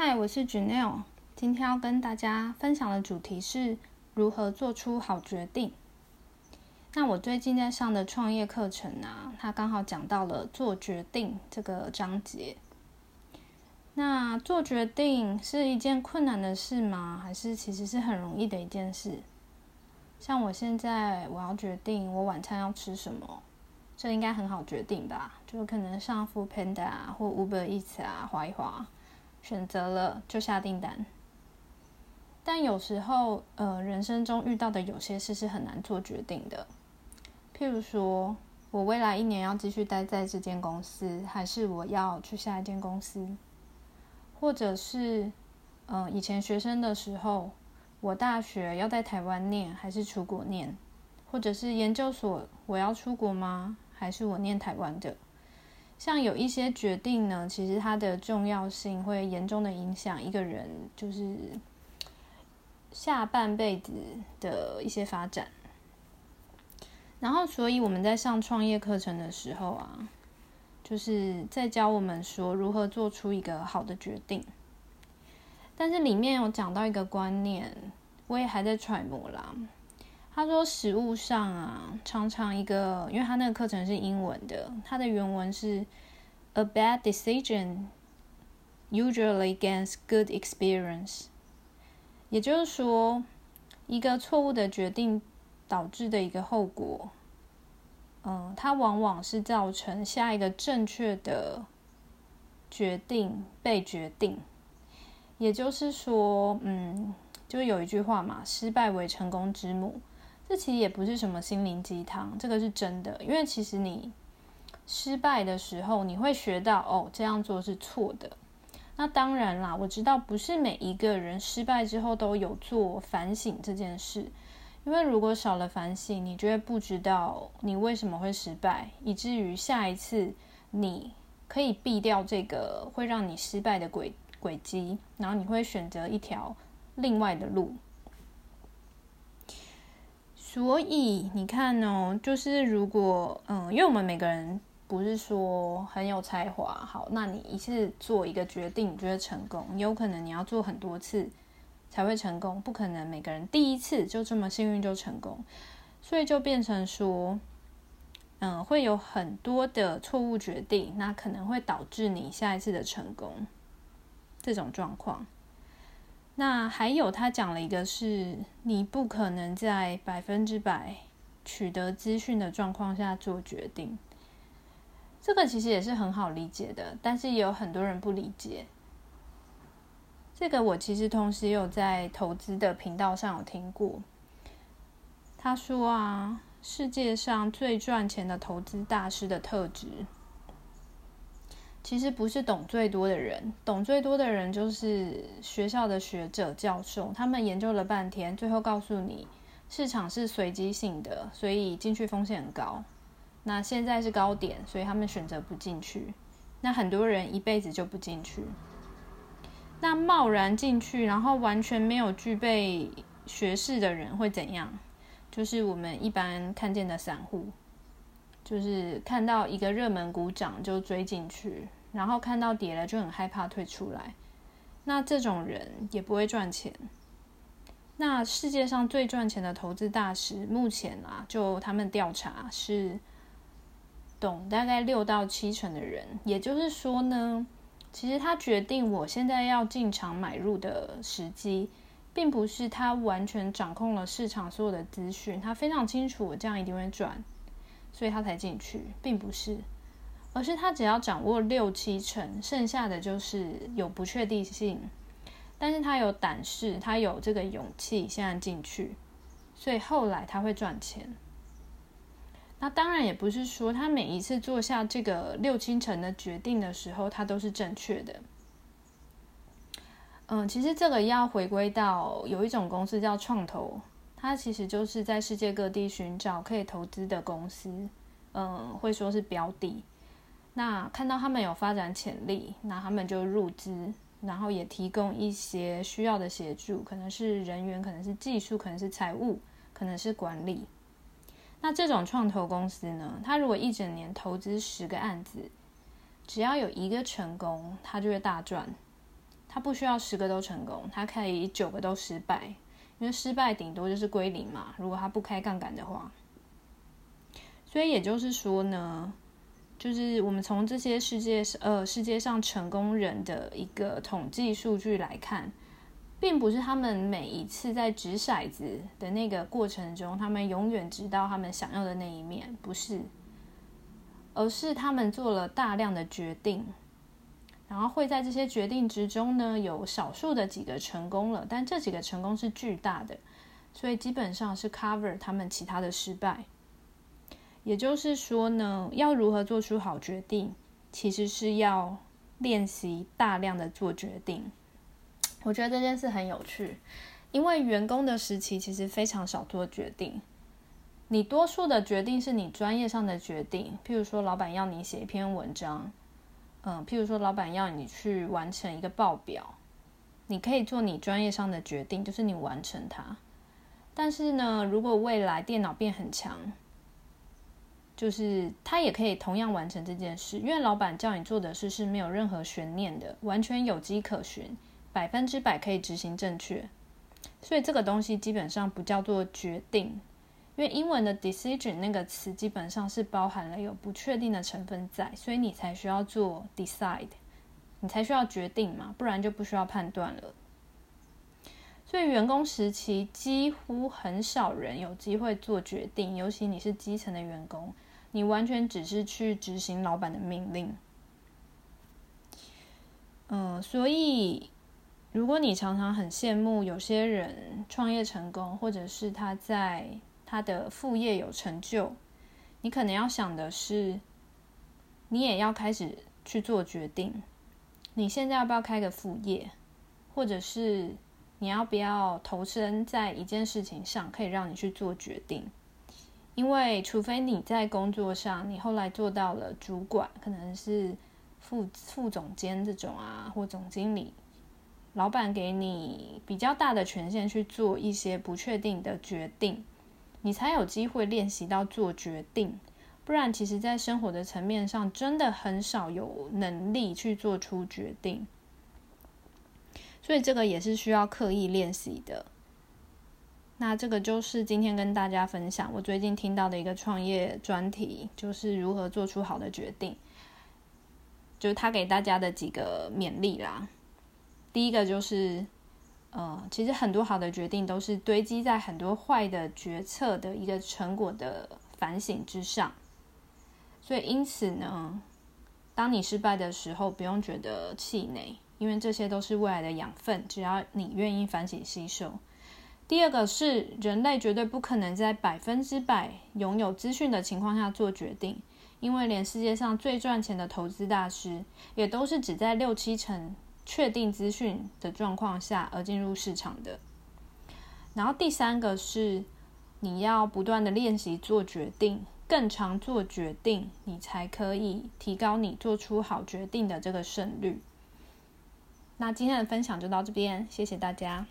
嗨，我是 Janelle，今天要跟大家分享的主题是如何做出好决定。那我最近在上的创业课程啊，它刚好讲到了做决定这个章节。那做决定是一件困难的事吗？还是其实是很容易的一件事？像我现在我要决定我晚餐要吃什么，这应该很好决定吧？就可能上 f o o Panda 啊或 Uber Eats 啊划一划。选择了就下订单，但有时候，呃，人生中遇到的有些事是很难做决定的。譬如说，我未来一年要继续待在这间公司，还是我要去下一间公司？或者是，嗯，以前学生的时候，我大学要在台湾念，还是出国念？或者是研究所，我要出国吗？还是我念台湾的？像有一些决定呢，其实它的重要性会严重的影响一个人，就是下半辈子的一些发展。然后，所以我们在上创业课程的时候啊，就是在教我们说如何做出一个好的决定。但是里面有讲到一个观念，我也还在揣摩啦。他说：“实物上啊，常常一个，因为他那个课程是英文的，他的原文是 ‘A bad decision usually gains good experience’，也就是说，一个错误的决定导致的一个后果，嗯，它往往是造成下一个正确的决定被决定。也就是说，嗯，就有一句话嘛，‘失败为成功之母’。”这其实也不是什么心灵鸡汤，这个是真的。因为其实你失败的时候，你会学到哦，这样做是错的。那当然啦，我知道不是每一个人失败之后都有做反省这件事。因为如果少了反省，你就会不知道你为什么会失败，以至于下一次你可以避掉这个会让你失败的轨轨迹，然后你会选择一条另外的路。所以你看哦，就是如果嗯，因为我们每个人不是说很有才华，好，那你一次做一个决定，你就会成功。有可能你要做很多次才会成功，不可能每个人第一次就这么幸运就成功。所以就变成说，嗯，会有很多的错误决定，那可能会导致你下一次的成功这种状况。那还有，他讲了一个，是你不可能在百分之百取得资讯的状况下做决定。这个其实也是很好理解的，但是也有很多人不理解。这个我其实同时有在投资的频道上有听过。他说啊，世界上最赚钱的投资大师的特质。其实不是懂最多的人，懂最多的人就是学校的学者、教授，他们研究了半天，最后告诉你市场是随机性的，所以进去风险很高。那现在是高点，所以他们选择不进去。那很多人一辈子就不进去。那贸然进去，然后完全没有具备学识的人会怎样？就是我们一般看见的散户，就是看到一个热门股涨就追进去。然后看到跌了就很害怕退出来，那这种人也不会赚钱。那世界上最赚钱的投资大师，目前啊，就他们调查是懂大概六到七成的人。也就是说呢，其实他决定我现在要进场买入的时机，并不是他完全掌控了市场所有的资讯，他非常清楚我这样一定会赚，所以他才进去，并不是。而是他只要掌握六七成，剩下的就是有不确定性，但是他有胆识，他有这个勇气，现在进去，所以后来他会赚钱。那当然也不是说他每一次做下这个六七成的决定的时候，他都是正确的。嗯，其实这个要回归到有一种公司叫创投，它其实就是在世界各地寻找可以投资的公司，嗯，会说是标的。那看到他们有发展潜力，那他们就入资，然后也提供一些需要的协助，可能是人员，可能是技术，可能是财务，可能是管理。那这种创投公司呢，它如果一整年投资十个案子，只要有一个成功，它就会大赚。他不需要十个都成功，他可以九个都失败，因为失败顶多就是归零嘛。如果他不开杠杆的话，所以也就是说呢，就是我们从这些世界呃世界上成功人的一个统计数据来看，并不是他们每一次在掷骰子的那个过程中，他们永远知道他们想要的那一面，不是，而是他们做了大量的决定。然后会在这些决定之中呢，有少数的几个成功了，但这几个成功是巨大的，所以基本上是 cover 他们其他的失败。也就是说呢，要如何做出好决定，其实是要练习大量的做决定。我觉得这件事很有趣，因为员工的时期其实非常少做决定，你多数的决定是你专业上的决定，譬如说老板要你写一篇文章。嗯，譬如说，老板要你去完成一个报表，你可以做你专业上的决定，就是你完成它。但是呢，如果未来电脑变很强，就是他也可以同样完成这件事，因为老板叫你做的事是没有任何悬念的，完全有迹可循，百分之百可以执行正确。所以这个东西基本上不叫做决定。因为英文的 decision 那个词基本上是包含了有不确定的成分在，所以你才需要做 decide，你才需要决定嘛，不然就不需要判断了。所以员工时期几乎很少人有机会做决定，尤其你是基层的员工，你完全只是去执行老板的命令。嗯，所以如果你常常很羡慕有些人创业成功，或者是他在他的副业有成就，你可能要想的是，你也要开始去做决定。你现在要不要开个副业，或者是你要不要投身在一件事情上，可以让你去做决定？因为除非你在工作上，你后来做到了主管，可能是副副总监这种啊，或总经理，老板给你比较大的权限去做一些不确定的决定。你才有机会练习到做决定，不然其实，在生活的层面上，真的很少有能力去做出决定。所以这个也是需要刻意练习的。那这个就是今天跟大家分享我最近听到的一个创业专题，就是如何做出好的决定。就是他给大家的几个勉励啦。第一个就是。呃，其实很多好的决定都是堆积在很多坏的决策的一个成果的反省之上，所以因此呢，当你失败的时候，不用觉得气馁，因为这些都是未来的养分，只要你愿意反省吸收。第二个是，人类绝对不可能在百分之百拥有资讯的情况下做决定，因为连世界上最赚钱的投资大师，也都是只在六七成。确定资讯的状况下而进入市场的。然后第三个是你要不断的练习做决定，更常做决定，你才可以提高你做出好决定的这个胜率。那今天的分享就到这边，谢谢大家。